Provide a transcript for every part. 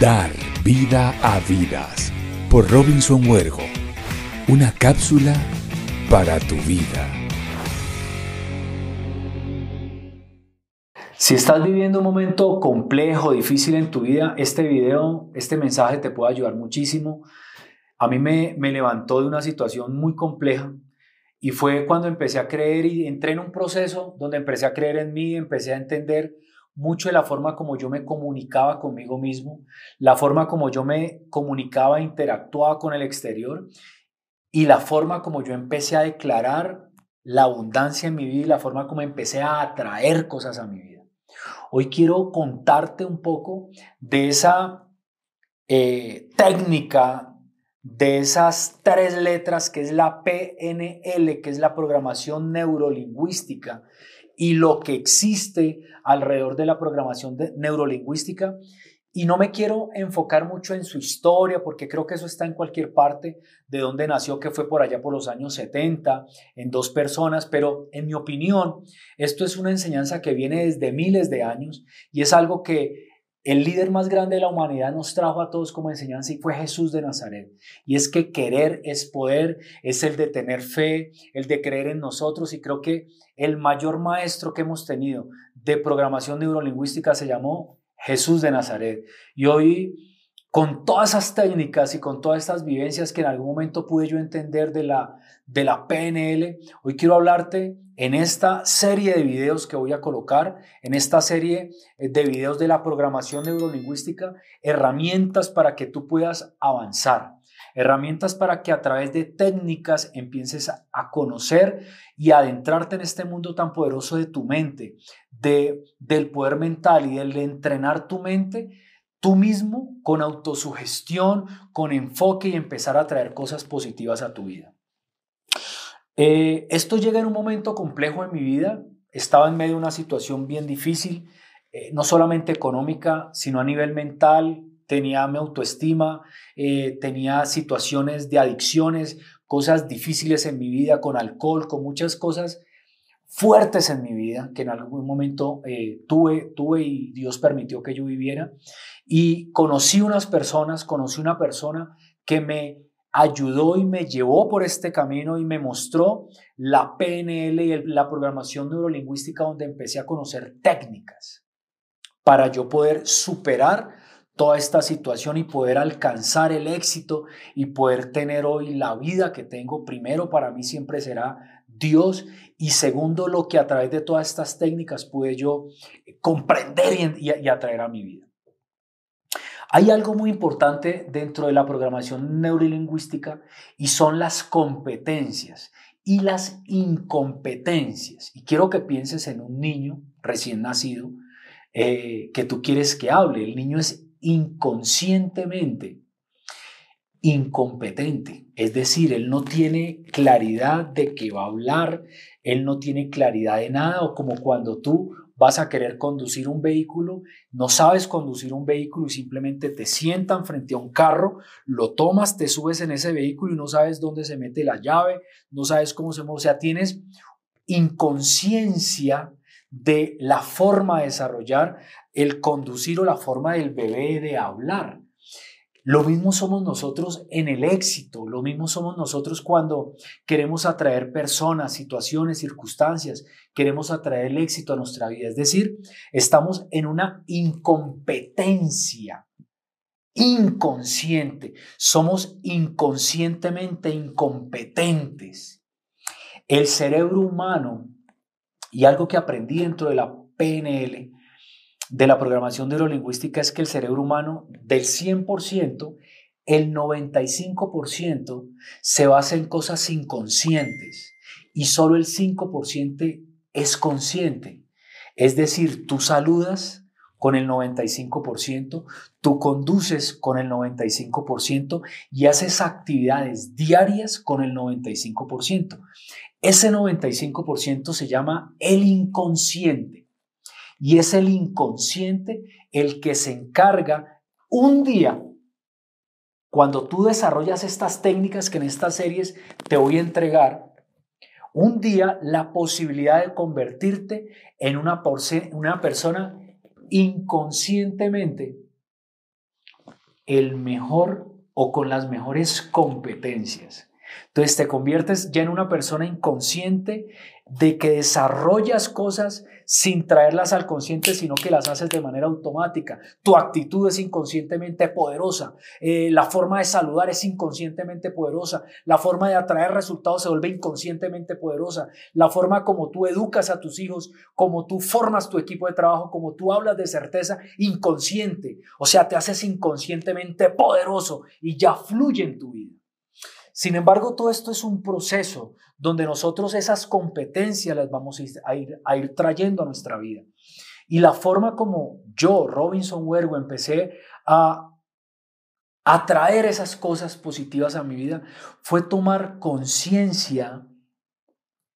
Dar vida a vidas por Robinson Huergo. Una cápsula para tu vida. Si estás viviendo un momento complejo, difícil en tu vida, este video, este mensaje te puede ayudar muchísimo. A mí me, me levantó de una situación muy compleja y fue cuando empecé a creer y entré en un proceso donde empecé a creer en mí, empecé a entender mucho de la forma como yo me comunicaba conmigo mismo, la forma como yo me comunicaba, interactuaba con el exterior y la forma como yo empecé a declarar la abundancia en mi vida y la forma como empecé a atraer cosas a mi vida. Hoy quiero contarte un poco de esa eh, técnica, de esas tres letras que es la PNL, que es la programación neurolingüística, y lo que existe alrededor de la programación neurolingüística. Y no me quiero enfocar mucho en su historia, porque creo que eso está en cualquier parte de donde nació, que fue por allá por los años 70, en dos personas, pero en mi opinión, esto es una enseñanza que viene desde miles de años y es algo que el líder más grande de la humanidad nos trajo a todos como enseñanza y fue Jesús de Nazaret. Y es que querer es poder, es el de tener fe, el de creer en nosotros. Y creo que el mayor maestro que hemos tenido de programación neurolingüística se llamó Jesús de Nazaret. Y hoy, con todas esas técnicas y con todas estas vivencias que en algún momento pude yo entender de la, de la PNL, hoy quiero hablarte en esta serie de videos que voy a colocar, en esta serie eh, de videos de la programación neurolingüística, herramientas para que tú puedas avanzar, herramientas para que a través de técnicas empieces a conocer y adentrarte en este mundo tan poderoso de tu mente, de, del poder mental y del entrenar tu mente tú mismo con autosugestión, con enfoque y empezar a traer cosas positivas a tu vida. Eh, esto llega en un momento complejo en mi vida. Estaba en medio de una situación bien difícil, eh, no solamente económica, sino a nivel mental. Tenía mi autoestima, eh, tenía situaciones de adicciones, cosas difíciles en mi vida, con alcohol, con muchas cosas fuertes en mi vida que en algún momento tuve, tuve y Dios permitió que yo viviera. Y conocí unas personas, conocí una persona que me ayudó y me llevó por este camino y me mostró la PNL y la programación neurolingüística donde empecé a conocer técnicas para yo poder superar toda esta situación y poder alcanzar el éxito y poder tener hoy la vida que tengo. Primero, para mí siempre será Dios y segundo, lo que a través de todas estas técnicas pude yo comprender y, atraer a mi vida. Hay algo muy importante dentro de la programación neurolingüística y son las competencias y las incompetencias. Y quiero que pienses en un niño recién nacido eh, que tú quieres que hable. El niño es inconscientemente incompetente, es decir, él no tiene claridad de que va a hablar, él no tiene claridad de nada, o como cuando tú vas a querer conducir un vehículo, no sabes conducir un vehículo y simplemente te sientan frente a un carro, lo tomas, te subes en ese vehículo y no sabes dónde se mete la llave, no sabes cómo se mueve, o sea, tienes inconsciencia de la forma de desarrollar el conducir o la forma del bebé de hablar. Lo mismo somos nosotros en el éxito, lo mismo somos nosotros cuando queremos atraer personas, situaciones, circunstancias, queremos atraer el éxito a nuestra vida. Es decir, estamos en una incompetencia inconsciente, somos inconscientemente incompetentes. El cerebro humano, y algo que aprendí dentro de la PNL, de la programación neurolingüística es que el cerebro humano del 100%, el 95% se basa en cosas inconscientes y solo el 5% es consciente. Es decir, tú saludas con el 95%, tú conduces con el 95% y haces actividades diarias con el 95%. Ese 95% se llama el inconsciente. Y es el inconsciente el que se encarga un día, cuando tú desarrollas estas técnicas que en estas series te voy a entregar, un día la posibilidad de convertirte en una, una persona inconscientemente el mejor o con las mejores competencias. Entonces te conviertes ya en una persona inconsciente de que desarrollas cosas sin traerlas al consciente, sino que las haces de manera automática. Tu actitud es inconscientemente poderosa. Eh, la forma de saludar es inconscientemente poderosa. La forma de atraer resultados se vuelve inconscientemente poderosa. La forma como tú educas a tus hijos, como tú formas tu equipo de trabajo, como tú hablas de certeza, inconsciente. O sea, te haces inconscientemente poderoso y ya fluye en tu vida. Sin embargo, todo esto es un proceso donde nosotros esas competencias las vamos a ir, a trayendo a nuestra vida. Y la forma como yo, Robinson Huergo, empecé a atraer esas cosas positivas a mi vida fue tomar conciencia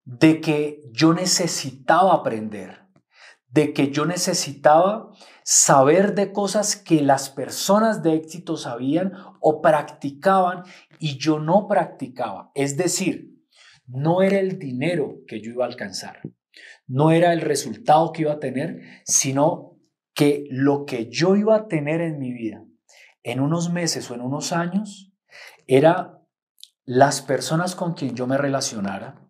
de que yo necesitaba aprender, de que yo necesitaba saber de cosas que las personas de éxito sabían o practicaban y yo no practicaba. Es decir, no era el dinero que yo iba a alcanzar, no era el resultado que iba a tener, sino que lo que yo iba a tener en mi vida en unos meses o en unos años era las personas con quien yo me relacionara,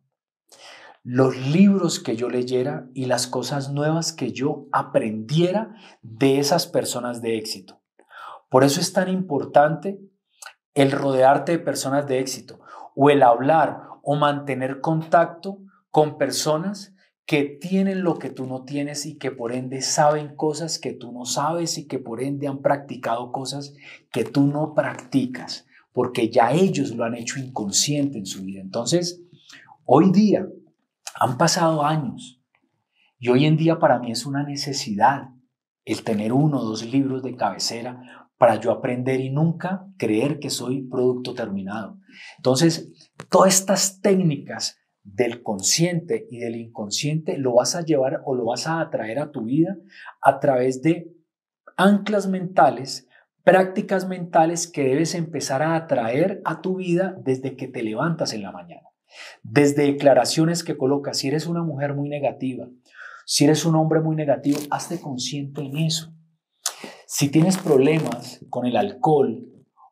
los libros que yo leyera y las cosas nuevas que yo aprendiera de esas personas de éxito. Por eso es tan importante el rodearte de personas de éxito o el hablar o mantener contacto con personas que tienen lo que tú no tienes y que por ende saben cosas que tú no sabes y que por ende han practicado cosas que tú no practicas, porque ya ellos lo han hecho inconsciente en su vida. Entonces, hoy día han pasado años y hoy en día para mí es una necesidad el tener uno o dos libros de cabecera para yo aprender y nunca creer que soy producto terminado. Entonces, todas estas técnicas del consciente y del inconsciente lo vas a llevar o lo vas a atraer a tu vida a través de anclas mentales, prácticas mentales que debes empezar a atraer a tu vida desde que te levantas en la mañana. Desde declaraciones que colocas, si eres una mujer muy negativa, si eres un hombre muy negativo, hazte consciente en eso. Si tienes problemas con el alcohol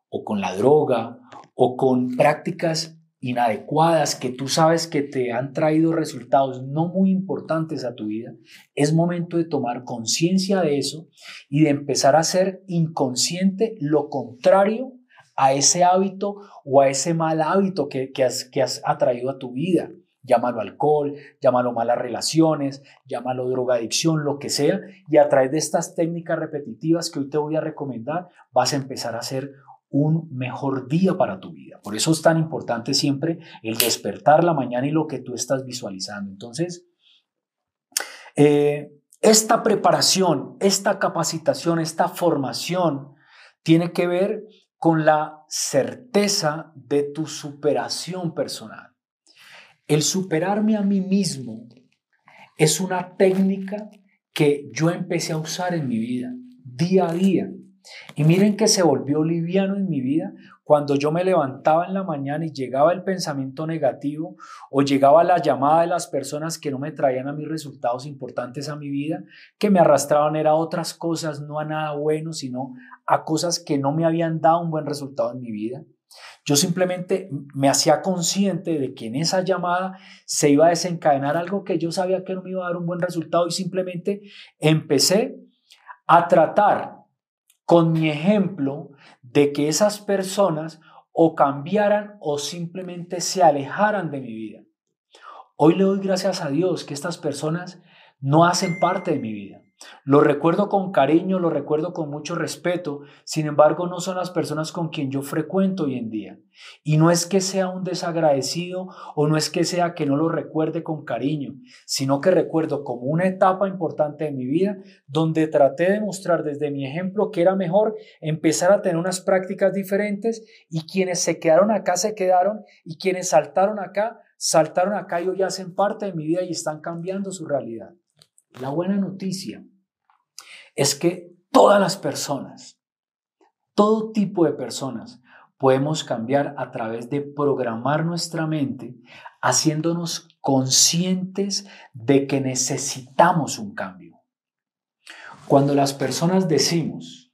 o con la droga o con prácticas inadecuadas que tú sabes que te han traído resultados no muy importantes a tu vida, es momento de tomar conciencia de eso y de empezar a ser inconsciente lo contrario a ese hábito o a ese mal hábito que, que, has, que has atraído a tu vida. Llámalo alcohol, llámalo malas relaciones, llámalo drogadicción, lo que sea. Y a través de estas técnicas repetitivas que hoy te voy a recomendar, vas a empezar a hacer un mejor día para tu vida. Por eso es tan importante siempre el despertar la mañana y lo que tú estás visualizando. Entonces, eh, esta preparación, esta capacitación, esta formación tiene que ver con la certeza de tu superación personal. El superarme a mí mismo es una técnica que yo empecé a usar en mi vida, día a día. Y miren que se volvió liviano en mi vida cuando yo me levantaba en la mañana y llegaba el pensamiento negativo o llegaba la llamada de las personas que no me traían a mis resultados importantes a mi vida, que me arrastraban era otras cosas, no a nada bueno, sino a cosas que no me habían dado un buen resultado en mi vida. Yo simplemente me hacía consciente de que en esa llamada se iba a desencadenar algo que yo sabía que no me iba a dar un buen resultado y simplemente empecé a tratar con mi ejemplo de que esas personas o cambiaran o simplemente se alejaran de mi vida. Hoy le doy gracias a Dios que estas personas no hacen parte de mi vida. Lo recuerdo con cariño, lo recuerdo con mucho respeto, sin embargo no son las personas con quien yo frecuento hoy en día. Y no es que sea un desagradecido o no es que sea que no lo recuerde con cariño, sino que recuerdo como una etapa importante de mi vida donde traté de mostrar desde mi ejemplo que era mejor empezar a tener unas prácticas diferentes y quienes se quedaron acá se quedaron y quienes saltaron acá, saltaron acá y hoy hacen parte de mi vida y están cambiando su realidad. La buena noticia es que todas las personas, todo tipo de personas, podemos cambiar a través de programar nuestra mente, haciéndonos conscientes de que necesitamos un cambio. Cuando las personas decimos,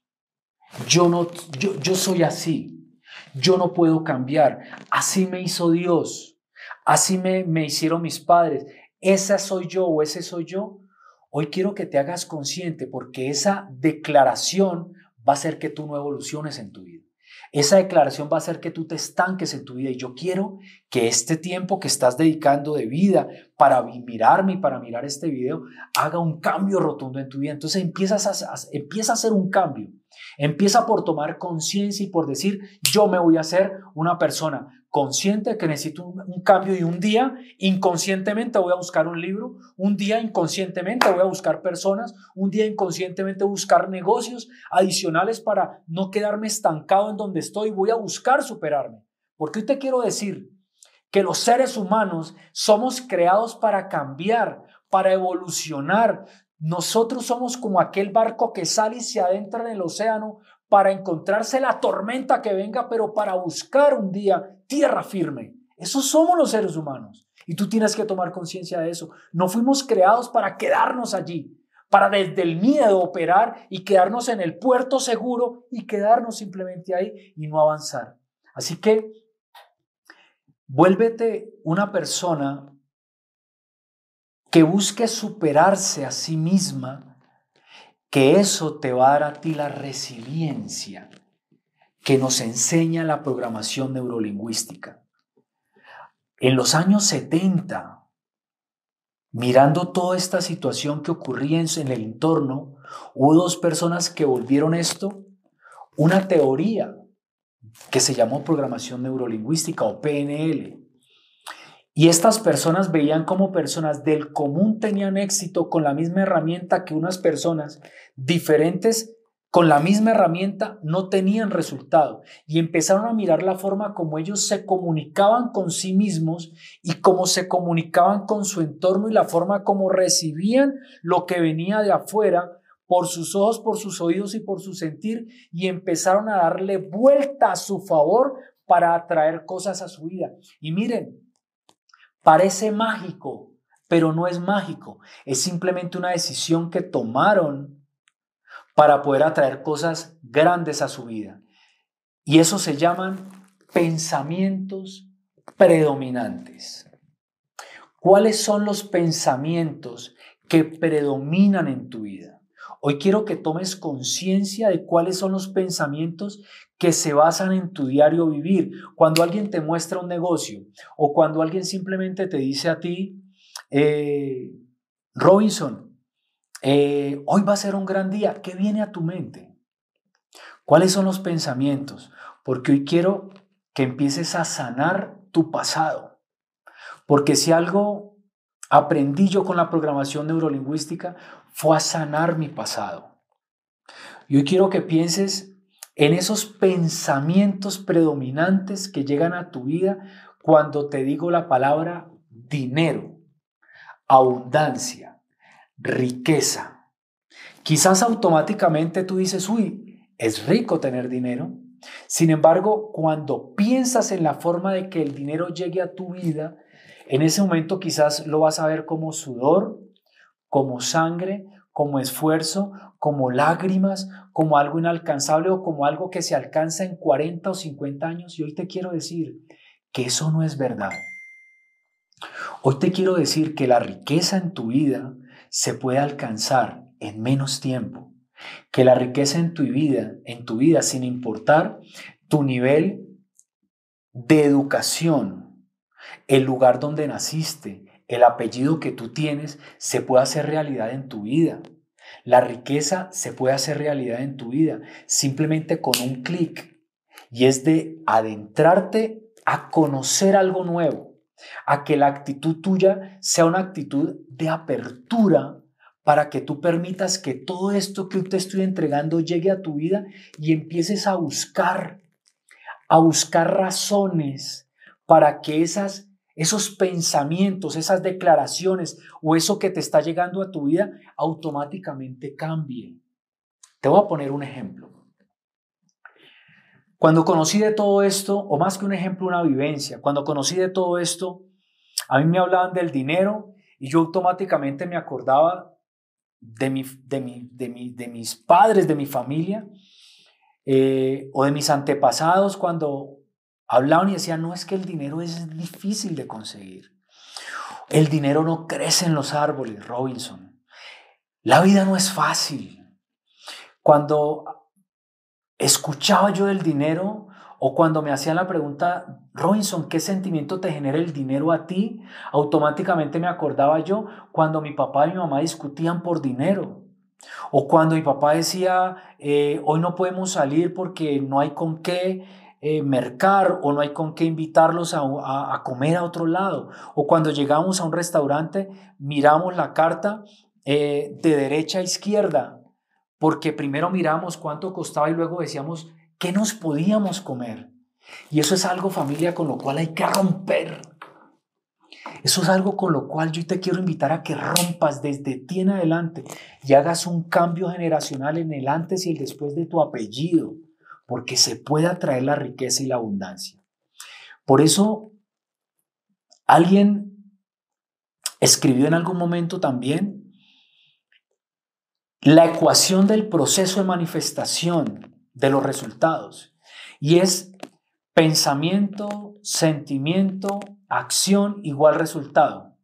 Yo, no, yo, yo soy así. Yo no puedo cambiar. Así me hizo Dios. Así me, me hicieron mis padres. Esa soy yo o ese soy yo. Hoy quiero que te hagas consciente porque esa declaración va a hacer que tú no evoluciones en tu vida. Esa declaración va a hacer que tú te estanques en tu vida y yo quiero que este tiempo que estás dedicando de vida para mirarme y para mirar este video haga un cambio rotundo en tu vida. Entonces empiezas a, empieza a hacer un cambio. Empieza por tomar conciencia y por decir, yo me voy a hacer una persona consciente que necesito un, cambio y un día inconscientemente voy a buscar un libro, un día inconscientemente voy a buscar personas, un día inconscientemente buscar negocios adicionales para no quedarme estancado en donde estoy, voy a buscar superarme. Porque hoy te quiero decir que los seres humanos somos creados para cambiar, para evolucionar. Nosotros somos como aquel barco que sale y se adentra en el océano para encontrarse la tormenta que venga, pero para buscar un día tierra firme. Esos somos los seres humanos. Y tú tienes que tomar conciencia de eso. No fuimos creados para quedarnos allí, para desde el miedo operar y quedarnos en el puerto seguro y quedarnos simplemente ahí y no avanzar. Así que vuélvete una persona que busque superarse a sí misma que eso te va a dar a ti la resiliencia que nos enseña la programación neurolingüística. En los años 70, mirando toda esta situación que ocurría en el entorno, hubo dos personas que volvieron esto una teoría que se llamó programación neurolingüística o PNL. Y estas personas veían como personas del común tenían éxito con la misma herramienta que unas personas diferentes con la misma herramienta no tenían resultado y empezaron a mirar la forma como ellos se comunicaban con sí mismos y cómo se comunicaban con su entorno y la forma como recibían lo que venía de afuera por sus ojos, por sus oídos y por su sentir y empezaron a darle vuelta a su favor para atraer cosas a su vida. Y miren, Parece mágico, pero no es mágico. Es simplemente una decisión que tomaron para poder atraer cosas grandes a su vida. Y eso se llaman pensamientos predominantes. ¿Cuáles son los pensamientos que predominan en tu vida? Hoy quiero que tomes conciencia de cuáles son los pensamientos que se basan en tu diario vivir. Cuando alguien te muestra un negocio o cuando alguien simplemente te dice a ti, eh, Robinson, eh, hoy va a ser un gran día, ¿qué viene a tu mente? ¿Cuáles son los pensamientos? Porque hoy quiero que empieces a sanar tu pasado. Porque si algo aprendí yo con la programación neurolingüística fue a sanar mi pasado. Y hoy quiero que pienses en esos pensamientos predominantes que llegan a tu vida cuando te digo la palabra dinero, abundancia, riqueza. Quizás automáticamente tú dices, uy, es rico tener dinero. Sin embargo, cuando piensas en la forma de que el dinero llegue a tu vida, en ese momento quizás lo vas a ver como sudor, como sangre, como esfuerzo, como lágrimas, como algo inalcanzable o como algo que se alcanza en 40 o 50 años. Y hoy te quiero decir que eso no es verdad. Hoy te quiero decir que la riqueza en tu vida se puede alcanzar en menos tiempo. Que la riqueza en tu vida, en tu vida, sin importar tu nivel de educación, el lugar donde naciste, el apellido que tú tienes se puede hacer realidad en tu vida. La riqueza se puede hacer realidad en tu vida simplemente con un clic y es de adentrarte a conocer algo nuevo, a que la actitud tuya sea una actitud de apertura para que tú permitas que todo esto que te estoy entregando llegue a tu vida y empieces a buscar, a buscar razones para que esas esos pensamientos, esas declaraciones o eso que te está llegando a tu vida automáticamente cambien. Te voy a poner un ejemplo. Cuando conocí de todo esto, o más que un ejemplo, una vivencia, cuando conocí de todo esto, a mí me hablaban del dinero y yo automáticamente me acordaba de, mi, de, mi, de, mi, de mis padres, de mi familia, eh, o de mis antepasados cuando hablaban y decían, no es que el dinero es difícil de conseguir. El dinero no crece en los árboles, Robinson. La vida no es fácil. Cuando escuchaba yo del dinero o cuando me hacían la pregunta, Robinson, ¿qué sentimiento te genera el dinero a ti? Automáticamente me acordaba yo cuando mi papá y mi mamá discutían por dinero. O cuando mi papá decía, eh, hoy no podemos salir porque no hay con qué eh, mercar o no hay con qué invitarlos a, comer a otro lado. O cuando llegamos a un restaurante, miramos la carta eh, de derecha a izquierda, porque primero miramos cuánto costaba y luego decíamos qué nos podíamos comer. Y eso es algo, familia, con lo cual hay que romper. Eso es algo con lo cual yo te quiero invitar a que rompas desde ti en adelante y hagas un cambio generacional en el antes y el después de tu apellido, porque se puede atraer la riqueza y la abundancia. Por eso, alguien escribió en algún momento también la ecuación del proceso de manifestación de los resultados y es pensamiento, sentimiento, acción igual resultado.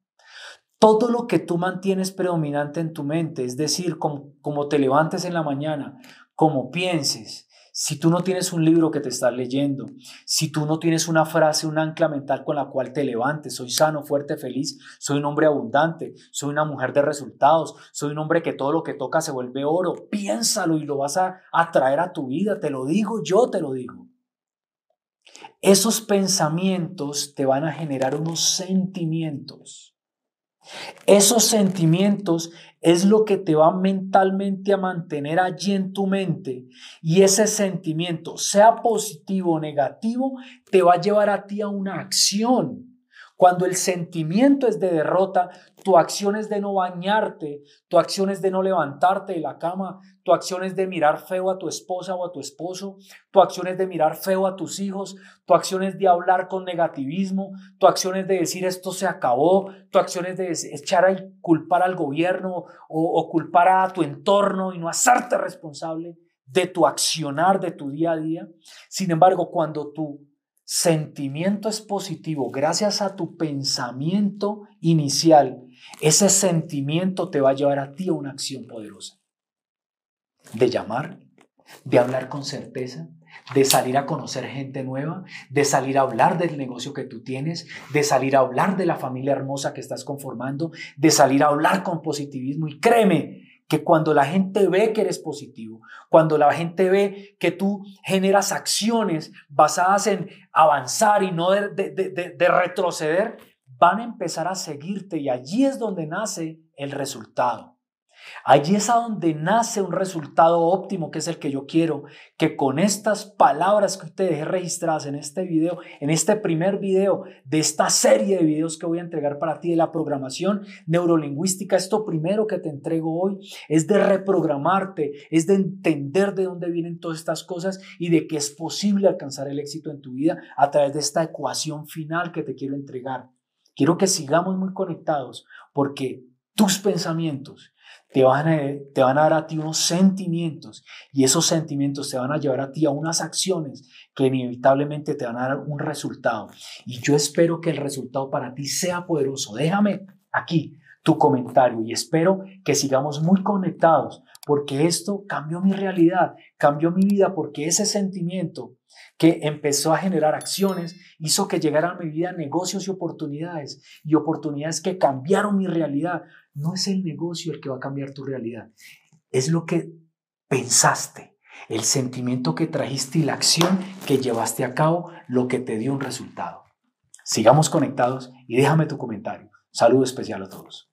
Todo lo que tú mantienes predominante en tu mente, es decir, como, como te levantes en la mañana, como pienses, si tú no tienes un libro que te estás leyendo, si tú no tienes una frase, un ancla mental con la cual te levantes, soy sano, fuerte, feliz, soy un hombre abundante, soy una mujer de resultados, soy un hombre que todo lo que toca se vuelve oro, piénsalo y lo vas a atraer a tu vida, te lo digo, yo te lo digo. Esos pensamientos te van a generar unos sentimientos. Esos sentimientos es lo que te va mentalmente a mantener allí en tu mente y ese sentimiento, sea positivo o negativo, te va a llevar a ti a una acción. Cuando el sentimiento es de derrota, tu acción es de no bañarte, tu acción es de no levantarte de la cama, tu acción es de mirar feo a tu esposa o a tu esposo, tu acción es de mirar feo a tus hijos, tu acción es de hablar con negativismo, tu acción es de decir esto se acabó, tu acción es de echar a culpar al gobierno o, o culpar a tu entorno y no hacerte responsable de tu accionar de tu día a día. Sin embargo, cuando tu sentimiento es positivo gracias a tu pensamiento inicial, ese sentimiento te va a llevar a ti a una acción poderosa. De llamar, de hablar con certeza, de salir a conocer gente nueva, de salir a hablar del negocio que tú tienes, de salir a hablar de la familia hermosa que estás conformando, de salir a hablar con positivismo. Y créeme que cuando la gente ve que eres positivo, cuando la gente ve que tú generas acciones basadas en avanzar y no de, de retroceder, van a empezar a seguirte y allí es donde nace el resultado. Allí es a donde nace un resultado óptimo, que es el que yo quiero, que con estas palabras que te dejé registradas en este video, en este primer video de esta serie de videos que voy a entregar para ti de la programación neurolingüística, esto primero que te entrego hoy es de reprogramarte, es de entender de dónde vienen todas estas cosas y de que es posible alcanzar el éxito en tu vida a través de esta ecuación final que te quiero entregar. Quiero que sigamos muy conectados porque tus pensamientos te van, a, te van a dar a ti unos sentimientos y esos sentimientos te van a llevar a ti a unas acciones que inevitablemente te van a dar un resultado. Y yo espero que el resultado para ti sea poderoso. Déjame aquí tu comentario y espero que sigamos muy conectados porque esto cambió mi realidad, cambió mi vida porque ese sentimiento que empezó a generar acciones, hizo que llegaran a mi vida negocios y oportunidades, y oportunidades que cambiaron mi realidad. No es el negocio el que va a cambiar tu realidad, es lo que pensaste, el sentimiento que trajiste y la acción que llevaste a cabo, lo que te dio un resultado. Sigamos conectados y déjame tu comentario. Saludo especial a todos.